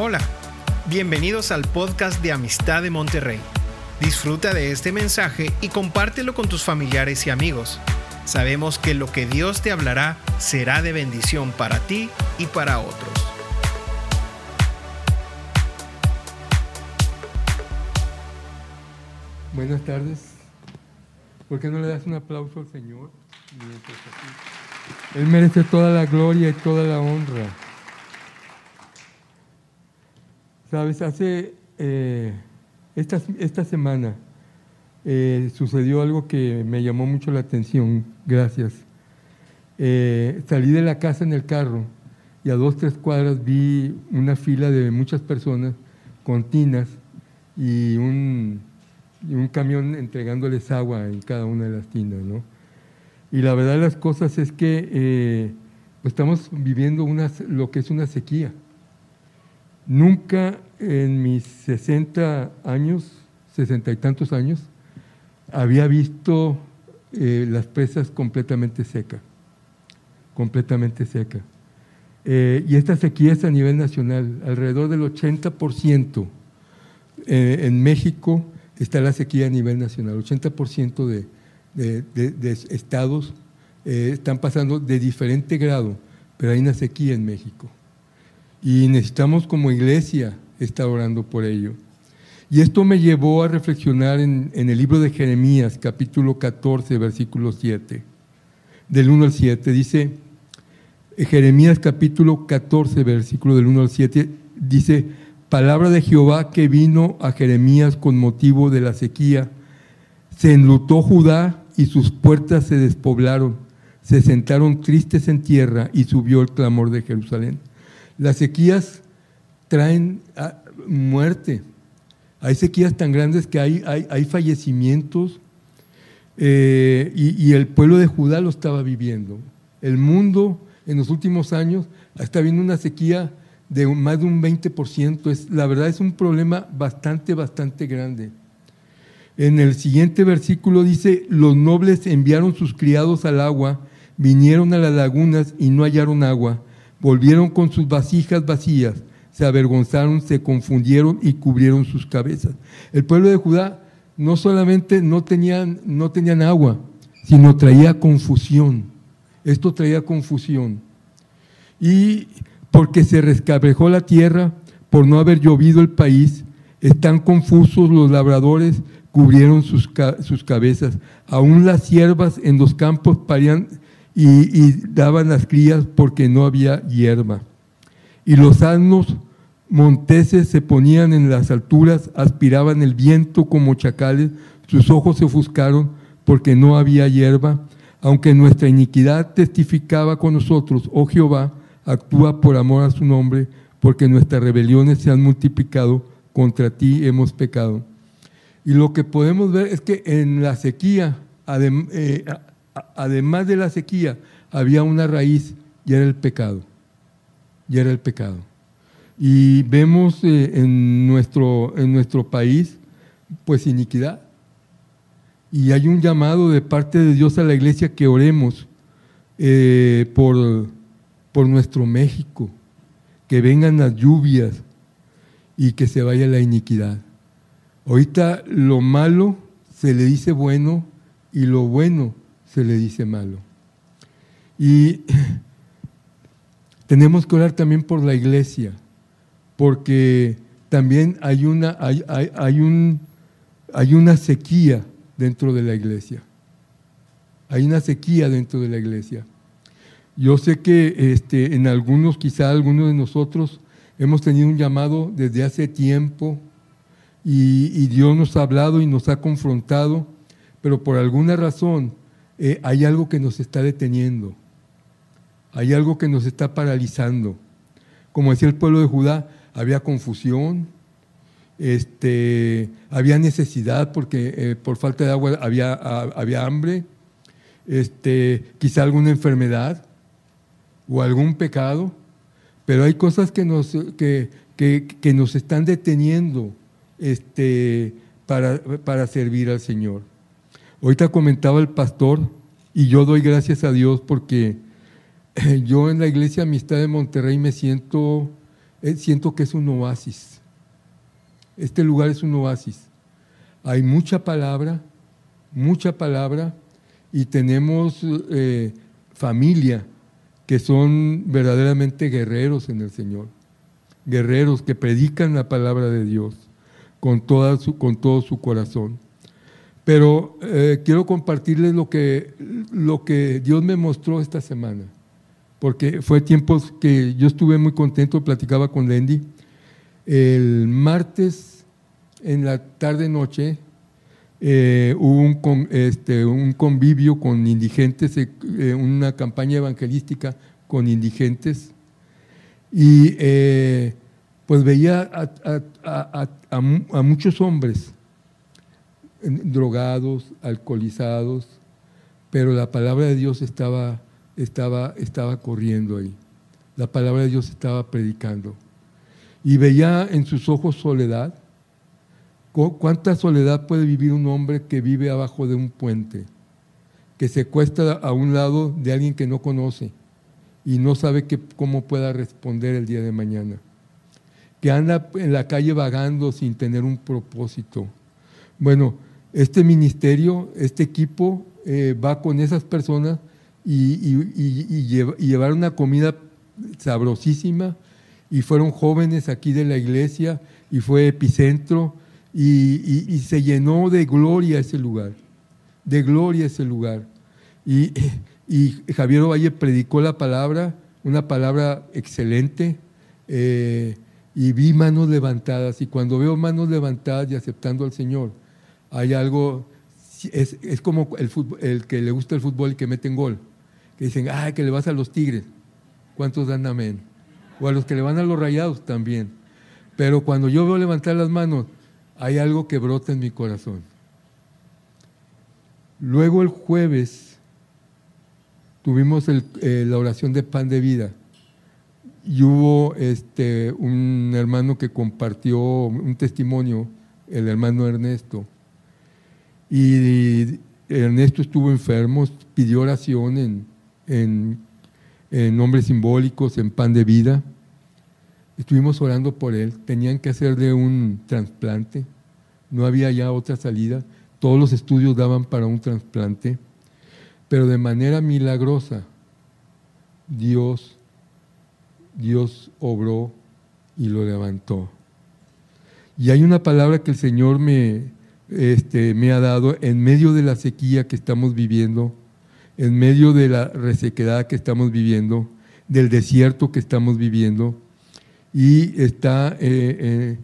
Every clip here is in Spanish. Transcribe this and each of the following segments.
Hola, bienvenidos al podcast de Amistad de Monterrey. Disfruta de este mensaje y compártelo con tus familiares y amigos. Sabemos que lo que Dios te hablará será de bendición para ti y para otros. Buenas tardes. ¿Por qué no le das un aplauso al Señor? Él merece toda la gloria y toda la honra. Sabes, hace eh, esta, esta, semana eh, sucedió algo que me llamó mucho la atención, gracias. Eh, salí de la casa en el carro y a dos, tres cuadras vi una fila de muchas personas con tinas y un, un camión entregándoles agua en cada una de las tinas, ¿no? Y la verdad de las cosas es que estamos viviendo una, lo que es una sequía. Nunca en mis 60 años, sesenta y tantos años, había visto eh, las presas completamente secas, completamente secas. Eh, y esta sequía es a nivel nacional, alrededor del 80% eh, en México está la sequía a nivel nacional, 80% de, de, de, estados están pasando de diferente grado, pero hay una sequía en México. Y necesitamos como iglesia estar orando por ello. Y esto me llevó a reflexionar en, el libro de Jeremías, capítulo 14, versículo 7. Del 1 al 7 dice, Jeremías capítulo 14, versículo del 1 al 7, dice, palabra de Jehová que vino a Jeremías con motivo de la sequía. Se enlutó Judá y sus puertas se despoblaron, se sentaron tristes en tierra y subió el clamor de Jerusalén. Las sequías traen ah, muerte. Hay sequías tan grandes que hay, hay, fallecimientos eh, y, el pueblo de Judá lo estaba viviendo. El mundo en los últimos años está viendo una sequía de más de un 20%. Es, la verdad es un problema bastante, bastante grande. En el siguiente versículo dice, los nobles enviaron sus criados al agua, vinieron a las lagunas y no hallaron agua Volvieron con sus vasijas vacías, se avergonzaron, se confundieron y cubrieron sus cabezas. El pueblo de Judá no solamente no tenían, agua, sino traía confusión. Esto traía confusión. Y porque se rescabrejó la tierra, por no haber llovido el país, están confusos los labradores, cubrieron sus, sus cabezas. Aún las siervas en los campos parían y, daban las crías porque no había hierba. Y los asnos monteses se ponían en las alturas, aspiraban el viento como chacales, sus ojos se ofuscaron porque no había hierba. Aunque nuestra iniquidad testificaba con nosotros, oh Jehová, actúa por amor a su nombre, porque nuestras rebeliones se han multiplicado, contra ti hemos pecado. Y lo que podemos ver es que en la sequía, eh, además de la sequía, había una raíz y era el pecado. Y era el pecado. Y vemos eh, en, nuestro, en nuestro país, pues iniquidad. Y hay un llamado de parte de Dios a la iglesia que oremos eh, por, por nuestro México, que vengan las lluvias y que se vaya la iniquidad. Ahorita lo malo se le dice bueno y lo bueno se le dice malo. Y tenemos que orar también por la iglesia, porque también hay una, hay, hay, un, hay una sequía dentro de la iglesia. Hay una sequía dentro de la iglesia. Yo sé que este, en algunos, quizá algunos de nosotros, hemos tenido un llamado desde hace tiempo y, y Dios nos ha hablado y nos ha confrontado, pero por alguna razón eh, hay algo que nos está deteniendo, hay algo que nos está paralizando. Como decía el pueblo de Judá, había confusión, este, había necesidad porque eh, por falta de agua había, había hambre, este, quizá alguna enfermedad o algún pecado, pero hay cosas que nos, que, que, nos están deteniendo este, para, para servir al Señor. Ahorita comentaba el pastor y yo doy gracias a Dios porque yo en la iglesia Amistad de Monterrey me siento eh, siento que es un oasis. Este lugar es un oasis. Hay mucha palabra, mucha palabra, y tenemos eh, familia que son verdaderamente guerreros en el Señor. Guerreros que predican la palabra de Dios con, con todo su corazón. Pero eh, quiero compartirles lo que, lo que Dios me mostró esta semana, porque fue tiempos que yo estuve muy contento, platicaba con Lendy. El martes en la tarde-noche eh, hubo un, este, un, convivio con indigentes, eh, una campaña evangelística con indigentes, y pues veía a muchos hombres drogados, alcoholizados, pero la palabra de Dios estaba, estaba, estaba corriendo ahí. La palabra de Dios estaba predicando. Y veía en sus ojos soledad. ¿Cuánta soledad puede vivir un hombre que vive abajo de un puente? Que se cuesta a un lado de alguien que no conoce y no sabe cómo pueda responder el día de mañana. Que anda en la calle vagando sin tener un propósito. Bueno, este ministerio, este equipo eh, va con esas personas y, llevar una comida sabrosísima y fueron jóvenes aquí de la iglesia y fue epicentro y, se llenó de gloria ese lugar, de gloria ese lugar. Y, Javier Ovalle predicó la palabra, una palabra excelente, eh, y vi manos levantadas, y cuando veo manos levantadas y aceptando al Señor, hay algo, es, es como el, el, que le gusta el fútbol y que meten gol, que dicen, ay, que le vas a los tigres. ¿Cuántos dan amén? O a los que le van a los rayados también. Pero cuando yo veo levantar las manos, hay algo que brota en mi corazón. Luego el jueves tuvimos eh, la oración de pan de vida y hubo este, un hermano que compartió un testimonio, el hermano Ernesto, y Ernesto estuvo enfermo, pidió oración en, nombres simbólicos, en pan de vida. Estuvimos orando por él. Tenían que hacerle un trasplante. No había ya otra salida. Todos los estudios daban para un trasplante. Pero de manera milagrosa, Dios, Dios obró y lo levantó. Y hay una palabra que el Señor me, este, me ha dado en medio de la sequía que estamos viviendo, en medio de la resequedad que estamos viviendo, del desierto que estamos viviendo, y está eh, eh,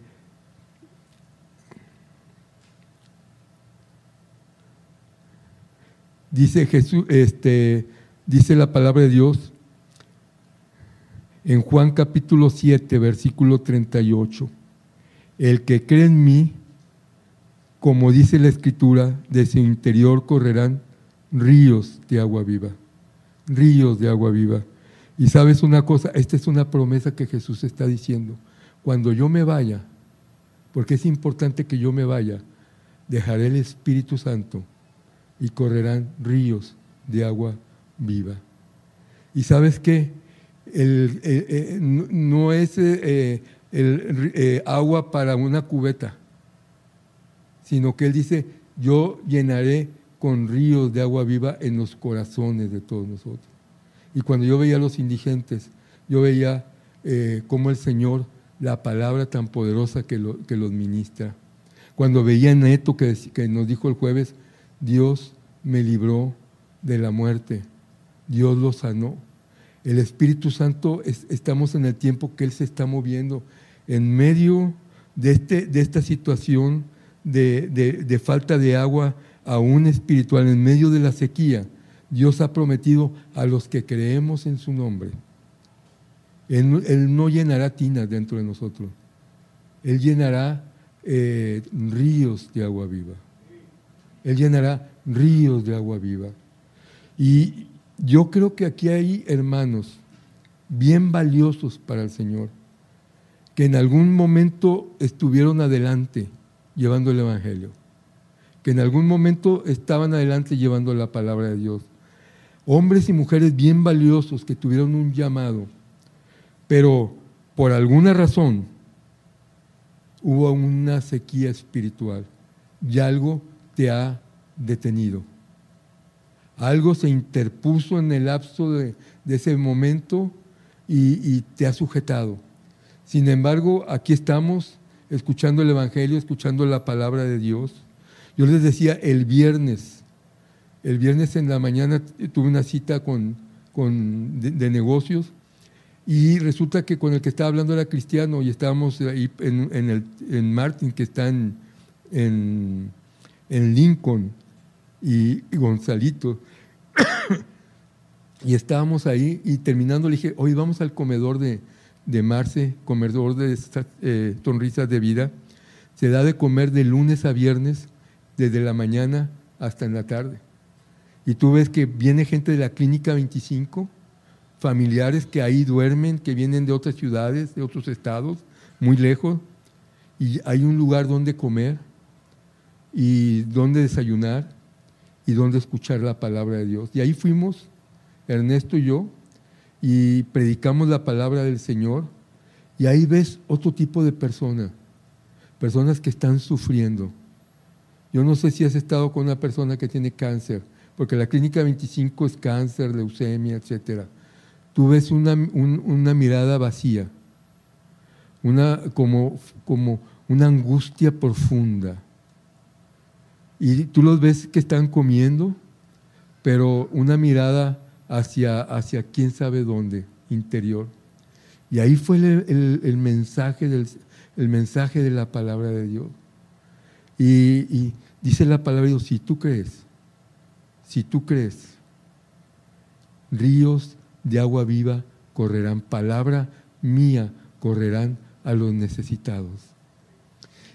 dice Jesús, este, dice la palabra de Dios en Juan capítulo 7, versículo 38. El que cree en mí, como dice la escritura, de su interior correrán ríos de agua viva, ríos de agua viva. Y sabes una cosa, esta es una promesa que Jesús está diciendo. Cuando yo me vaya, porque es importante que yo me vaya, dejaré el Espíritu Santo y correrán ríos de agua viva. Y sabes qué, no es eh, el, eh, agua para una cubeta sino que Él dice, yo llenaré con ríos de agua viva en los corazones de todos nosotros. Y cuando yo veía a los indigentes, yo veía eh, cómo el Señor, la palabra tan poderosa que, que los ministra. Cuando veía a Neto que, que nos dijo el jueves, Dios me libró de la muerte, Dios lo sanó. El Espíritu Santo, estamos en el tiempo que Él se está moviendo en medio de, este, de esta situación de, falta de agua, aún espiritual, en medio de la sequía, Dios ha prometido a los que creemos en su nombre. Él, no llenará tinas dentro de nosotros. Él llenará eh, ríos de agua viva. Él llenará ríos de agua viva. Y yo creo que aquí hay hermanos bien valiosos para el Señor, que en algún momento estuvieron adelante llevando el Evangelio, que en algún momento estaban adelante llevando la palabra de Dios. Hombres y mujeres bien valiosos que tuvieron un llamado, pero por alguna razón, hubo una sequía espiritual y algo te ha detenido. Algo se interpuso en el lapso de, ese momento y, te ha sujetado. Sin embargo, aquí estamos escuchando el Evangelio, escuchando la palabra de Dios. Yo les decía el viernes, el viernes en la mañana tuve una cita con, de, negocios y resulta que con el que estaba hablando era cristiano y estábamos ahí en, el, en Martin, que está en, en, Lincoln, y, Gonzalito. y estábamos ahí y terminando le dije, hoy vamos al comedor de, de Marce, comedor de estas eh, sonrisas de vida. Se da de comer de lunes a viernes, desde la mañana hasta en la tarde. Y tú ves que viene gente de la Clínica 25, familiares que ahí duermen, que vienen de otras ciudades, de otros estados, muy lejos, y hay un lugar donde comer y donde desayunar y donde escuchar la palabra de Dios. Y ahí fuimos, Ernesto y yo, y predicamos la palabra del Señor, y ahí ves otro tipo de personas, personas que están sufriendo. Yo no sé si has estado con una persona que tiene cáncer, porque la clínica 25 es cáncer, leucemia, etc. Tú ves una, una mirada vacía, una, como, como una angustia profunda. Y tú los ves que están comiendo, pero una mirada hacia, hacia quién sabe dónde, interior. Y ahí fue el, mensaje, del, el mensaje de la palabra de Dios. Y, dice la palabra de Dios, si tú crees, si tú crees, ríos de agua viva correrán, palabra mía correrán a los necesitados.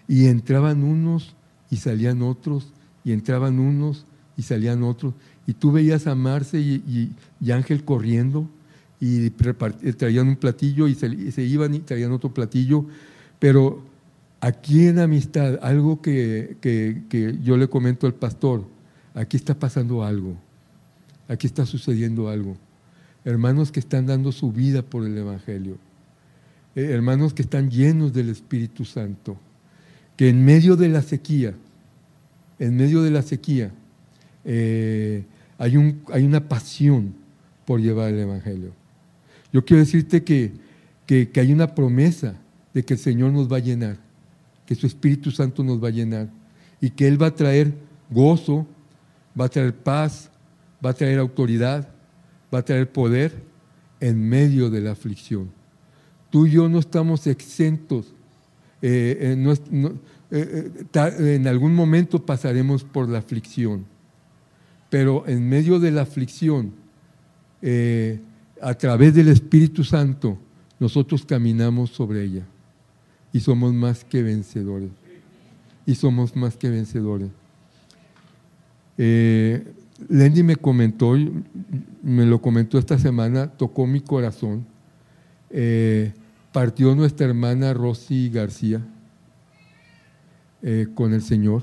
Y entraban unos y salían otros, y entraban unos y salían otros, y tú veías a Marce y, Ángel corriendo, y traían un platillo y se, iban y traían otro platillo, pero aquí en amistad, algo que, que yo le comento al pastor, aquí está pasando algo, aquí está sucediendo algo. Hermanos que están dando su vida por el Evangelio, eh, hermanos que están llenos del Espíritu Santo, que en medio de la sequía, en medio de la sequía, eh, hay, un, hay, una pasión por llevar el Evangelio. Yo quiero decirte que, hay una promesa de que el Señor nos va a llenar, que su Espíritu Santo nos va a llenar y que Él va a traer gozo, va a traer paz, va a traer autoridad, va a traer poder en medio de la aflicción. Tú y yo no estamos exentos. Eh, eh, eh, en algún momento pasaremos por la aflicción, pero en medio de la aflicción, eh, a través del Espíritu Santo, nosotros caminamos sobre ella y somos más que vencedores. Y somos más que vencedores. Lendy me comentó, me lo comentó esta semana, tocó mi corazón. partió nuestra hermana Rosy García eh, con el Señor.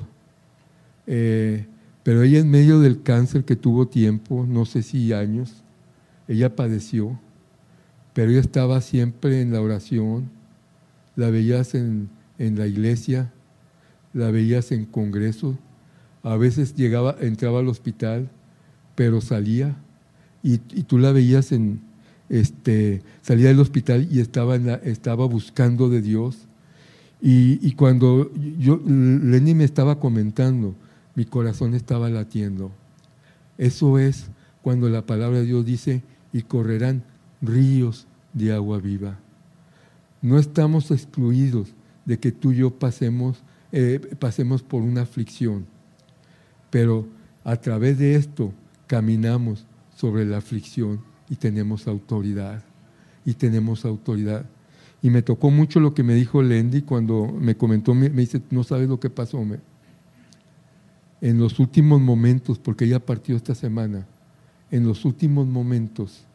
Eh, pero ella en medio del cáncer que tuvo tiempo, no sé si años, ella padeció, pero ella estaba siempre en la oración, la veías en, la iglesia, la veías en congresos, a veces llegaba, entraba al hospital, pero salía y, tú la veías en, este, salía del hospital y estaba, estaba buscando de Dios. Y, cuando yo, Lenny me estaba comentando, mi corazón estaba latiendo. Eso es cuando la palabra de Dios dice, y correrán ríos de agua viva. No estamos excluidos de que tú y yo pasemos, eh, pasemos por una aflicción, pero a través de esto caminamos sobre la aflicción y tenemos autoridad. Y tenemos autoridad. Y me tocó mucho lo que me dijo Lendy cuando me comentó, me, dice, no sabes lo que pasó. Me. En los últimos momentos, porque ella partió esta semana, en los últimos momentos,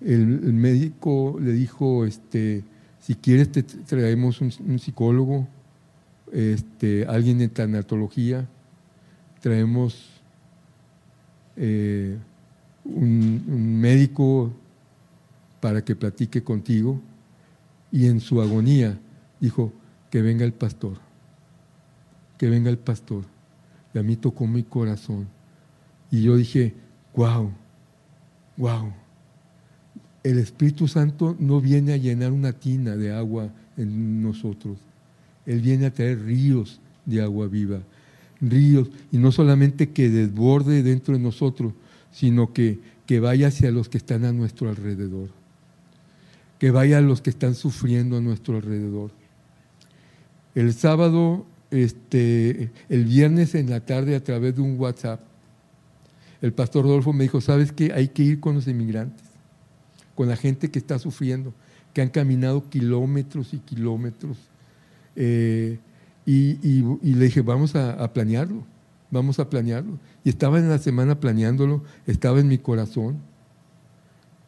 el, médico le dijo, este, si quieres te traemos un, psicólogo, este, alguien de tanatología, traemos eh, un médico para que platique contigo y en su agonía dijo, que venga el pastor, que venga el pastor. Y a mí tocó mi corazón. Y yo dije, wow, wow. El Espíritu Santo no viene a llenar una tina de agua en nosotros. Él viene a traer ríos de agua viva. Ríos, y no solamente que desborde dentro de nosotros, sino que, que vaya hacia los que están a nuestro alrededor. Que vaya a los que están sufriendo a nuestro alrededor. El sábado, este, el viernes en la tarde, a través de un WhatsApp, el pastor Rodolfo me dijo, ¿sabes qué? Hay que ir con los inmigrantes, con la gente que está sufriendo, que han caminado kilómetros y kilómetros. Eh, y, le dije, vamos a, planearlo, vamos a planearlo. Y estaba en la semana planeándolo, estaba en mi corazón.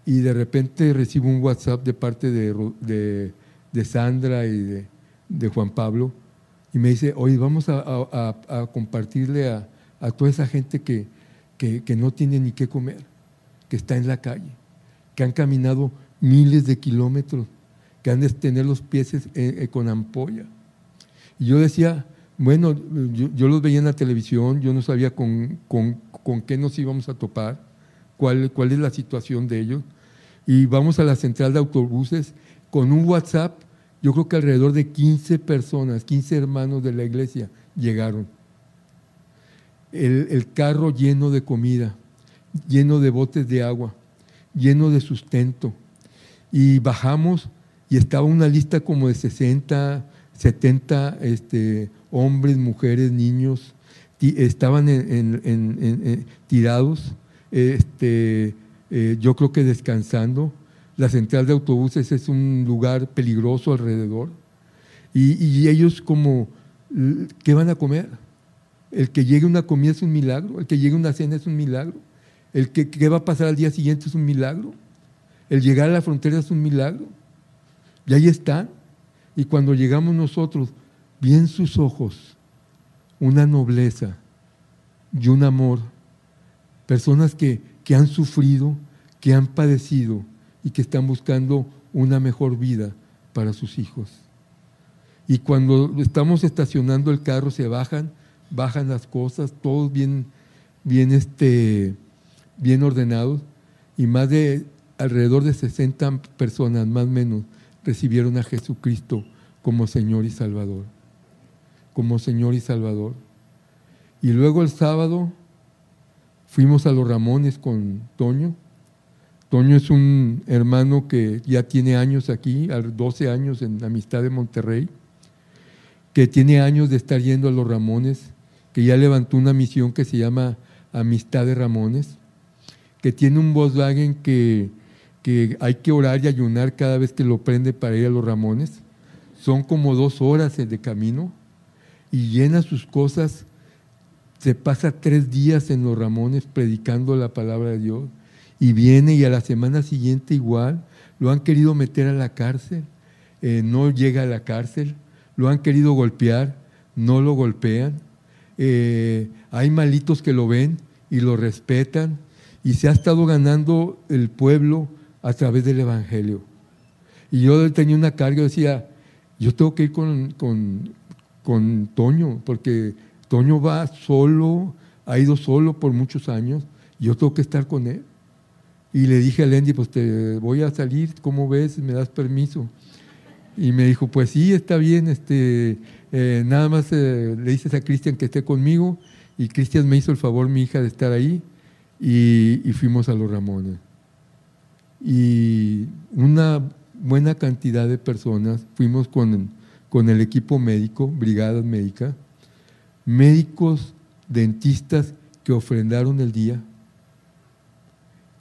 Y de repente recibo un WhatsApp de parte de, de Sandra y de, de Juan Pablo y me dice, oye, vamos a, compartirle a, toda esa gente que, que, no tiene ni qué comer, que está en la calle, que han caminado miles de kilómetros, que han de tener los pies eh, eh, con ampolla. Y yo decía, bueno, yo, los veía en la televisión, yo no sabía con, con, con, qué nos íbamos a topar, cuál, cuál es la situación de ellos. Y vamos a la central de autobuses con un WhatsApp yo creo que alrededor de 15 personas, 15 hermanos de la iglesia llegaron. El, carro lleno de comida, lleno de botes de agua, lleno de sustento. Y bajamos y estaba una lista como de 60, 70 este, hombres, mujeres, niños, estaban en, tirados, este, eh, yo creo que descansando la central de autobuses es un lugar peligroso alrededor. Y, ellos como, ¿qué van a comer? El que llegue una comida es un milagro, el que llegue una cena es un milagro, el que qué va a pasar al día siguiente es un milagro, el llegar a la frontera es un milagro. Y ahí están. Y cuando llegamos nosotros, vi sus ojos una nobleza y un amor. Personas que, que han sufrido, que han padecido, y que están buscando una mejor vida para sus hijos. Y cuando estamos estacionando el carro, se bajan, bajan las cosas, todos bien, bien, este, bien ordenados, y más de alrededor de 60 personas, más o menos, recibieron a Jesucristo como Señor y Salvador. Como Señor y Salvador. Y luego el sábado fuimos a los Ramones con Toño Toño es un hermano que ya tiene años aquí, 12 años en Amistad de Monterrey, que tiene años de estar yendo a los Ramones, que ya levantó una misión que se llama Amistad de Ramones, que tiene un Volkswagen que, que hay que orar y ayunar cada vez que lo prende para ir a los Ramones. Son como dos horas de camino y llena sus cosas. Se pasa tres días en los Ramones predicando la palabra de Dios y viene y a la semana siguiente igual, lo han querido meter a la cárcel, eh, no llega a la cárcel, lo han querido golpear, no lo golpean, eh, hay malitos que lo ven y lo respetan y se ha estado ganando el pueblo a través del Evangelio. Y yo tenía una carga, decía, yo tengo que ir con, con, con Toño, porque Toño va solo, ha ido solo por muchos años, yo tengo que estar con él. Y le dije a Lendy, pues te voy a salir, ¿cómo ves? ¿Me das permiso? Y me dijo, pues sí, está bien, este, eh, nada más eh, le dices a Cristian que esté conmigo. Y Cristian me hizo el favor, mi hija, de estar ahí. Y, fuimos a los Ramones. Y una buena cantidad de personas, fuimos con, con el equipo médico, brigadas médicas, médicos, dentistas que ofrendaron el día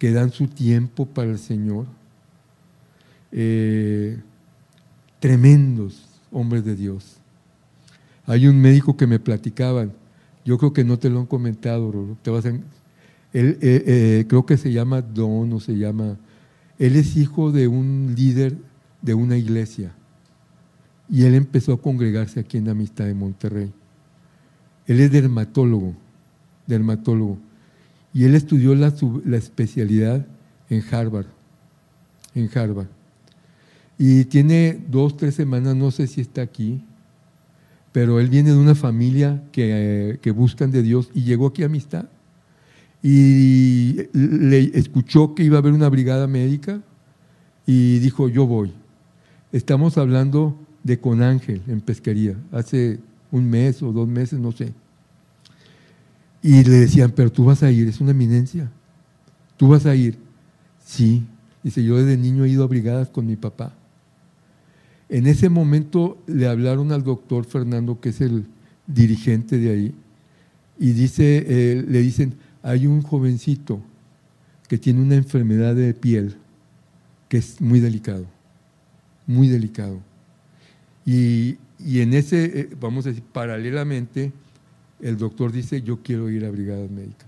que dan su tiempo para el Señor. Eh, tremendos hombres de Dios. Hay un médico que me platicaban, yo creo que no te lo han comentado, te vas él, eh, eh, creo que se llama Don o se llama, él es hijo de un líder de una iglesia y él empezó a congregarse aquí en Amistad de Monterrey. Él es dermatólogo, dermatólogo. Y él estudió la, especialidad en Harvard, en Harvard. Y tiene dos, tres semanas, no sé si está aquí, pero él viene de una familia que, que buscan de Dios y llegó aquí a Amistad. Y le escuchó que iba a haber una brigada médica y dijo, yo voy. Estamos hablando de Con Ángel en pesquería, hace un mes o dos meses, no sé. Y le decían, pero tú vas a ir, es una eminencia. Tú vas a ir. Sí. Dice, yo desde niño he ido a brigadas con mi papá. En ese momento le hablaron al doctor Fernando, que es el dirigente de ahí, y dice, eh, le dicen, hay un jovencito que tiene una enfermedad de piel que es muy delicado, muy delicado. Y, en ese, eh, vamos a decir, paralelamente, el doctor dice, yo quiero ir a brigadas médicas.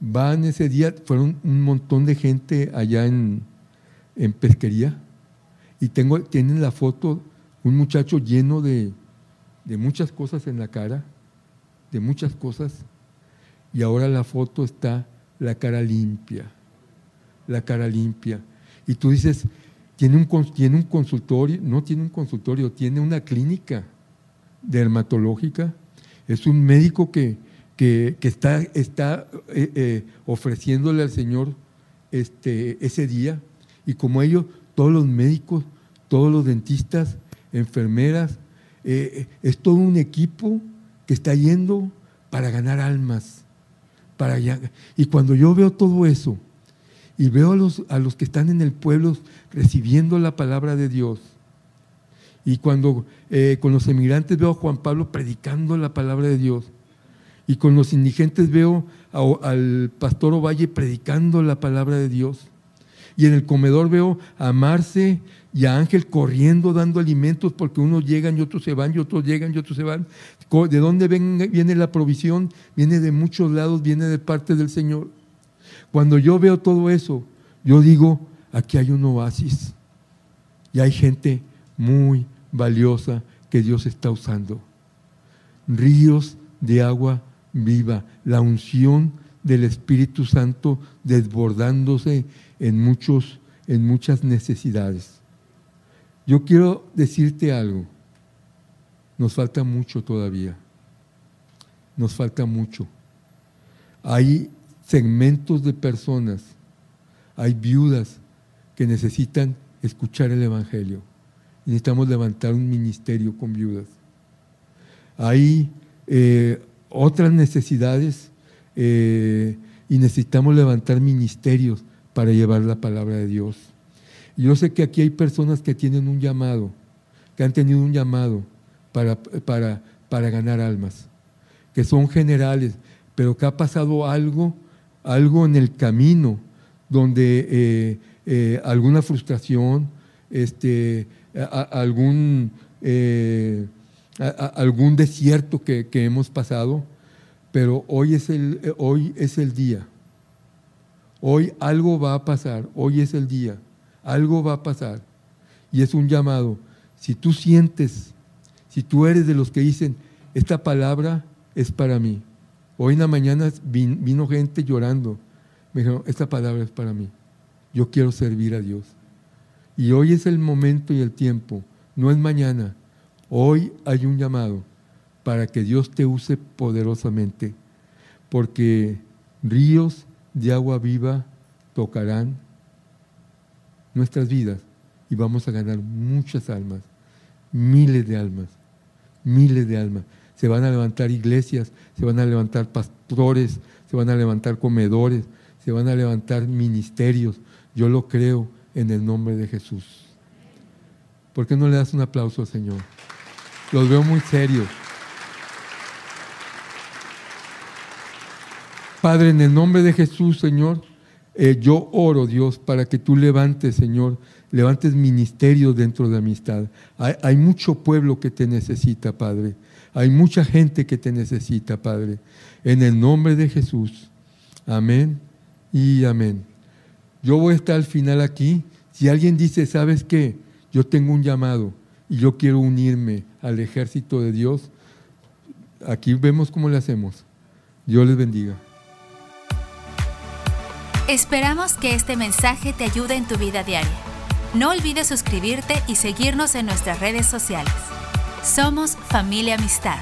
Van ese día, fueron un montón de gente allá en, pesquería, y tengo, tienen la foto, un muchacho lleno de, de muchas cosas en la cara, de muchas cosas, y ahora la foto está la cara limpia, la cara limpia. Y tú dices, tiene un, tiene un consultorio, no tiene un consultorio, tiene una clínica dermatológica. Es un médico que, que, está, está eh, eh, ofreciéndole al Señor este, ese día. Y como ellos, todos los médicos, todos los dentistas, enfermeras, eh, es todo un equipo que está yendo para ganar almas. Para. Y cuando yo veo todo eso, y veo a los, a los que están en el pueblo recibiendo la palabra de Dios. Y cuando eh, con los emigrantes veo a Juan Pablo predicando la palabra de Dios. Y con los indigentes veo al pastor Ovalle predicando la palabra de Dios. Y en el comedor veo a Marce y a Ángel corriendo dando alimentos porque unos llegan y otros se van y otros llegan y otros se van. ¿De dónde viene la provisión? Viene de muchos lados, viene de parte del Señor. Cuando yo veo todo eso, yo digo, aquí hay un oasis y hay gente muy valiosa que Dios está usando. Ríos de agua viva, la unción del Espíritu Santo desbordándose en, muchos, en muchas necesidades. Yo quiero decirte algo, nos falta mucho todavía, nos falta mucho. Hay segmentos de personas, hay viudas que necesitan escuchar el Evangelio. Necesitamos levantar un ministerio con viudas. Hay eh, otras necesidades eh, y necesitamos levantar ministerios para llevar la palabra de Dios. yo sé que aquí hay personas que tienen un llamado, que han tenido un llamado para, para, para ganar almas, que son generales, pero que ha pasado algo algo en el camino donde eh, alguna frustración, este, algún, eh, algún desierto que, hemos pasado, pero hoy es, el, hoy es el día. Hoy algo va a pasar, hoy es el día, algo va a pasar. Y es un llamado. Si tú sientes, si tú eres de los que dicen, esta palabra es para mí, Hoy en la mañana vino gente llorando. Me dijeron, esta palabra es para mí. Yo quiero servir a Dios. Y hoy es el momento y el tiempo. No es mañana. Hoy hay un llamado para que Dios te use poderosamente. Porque ríos de agua viva tocarán nuestras vidas y vamos a ganar muchas almas, miles de almas, miles de almas se van a levantar iglesias, se van a levantar pastores, se van a levantar comedores, se van a levantar ministerios. Yo lo creo en el nombre de Jesús. ¿Por qué no le das un aplauso al Señor? Los veo muy serios. Padre, en el nombre de Jesús, Señor, eh, yo oro, Dios, para que tú levantes, Señor, levantes ministerios dentro de amistad. Hay, hay mucho pueblo que te necesita, Padre. Hay mucha gente que te necesita, Padre. En el nombre de Jesús. Amén y amén. Yo voy a estar al final aquí. Si alguien dice, ¿sabes qué? Yo tengo un llamado y yo quiero unirme al ejército de Dios, aquí vemos cómo le hacemos. Dios les bendiga. Esperamos que este mensaje te ayude en tu vida diaria. No olvides suscribirte y seguirnos en nuestras redes sociales. Somos Familia Amistad.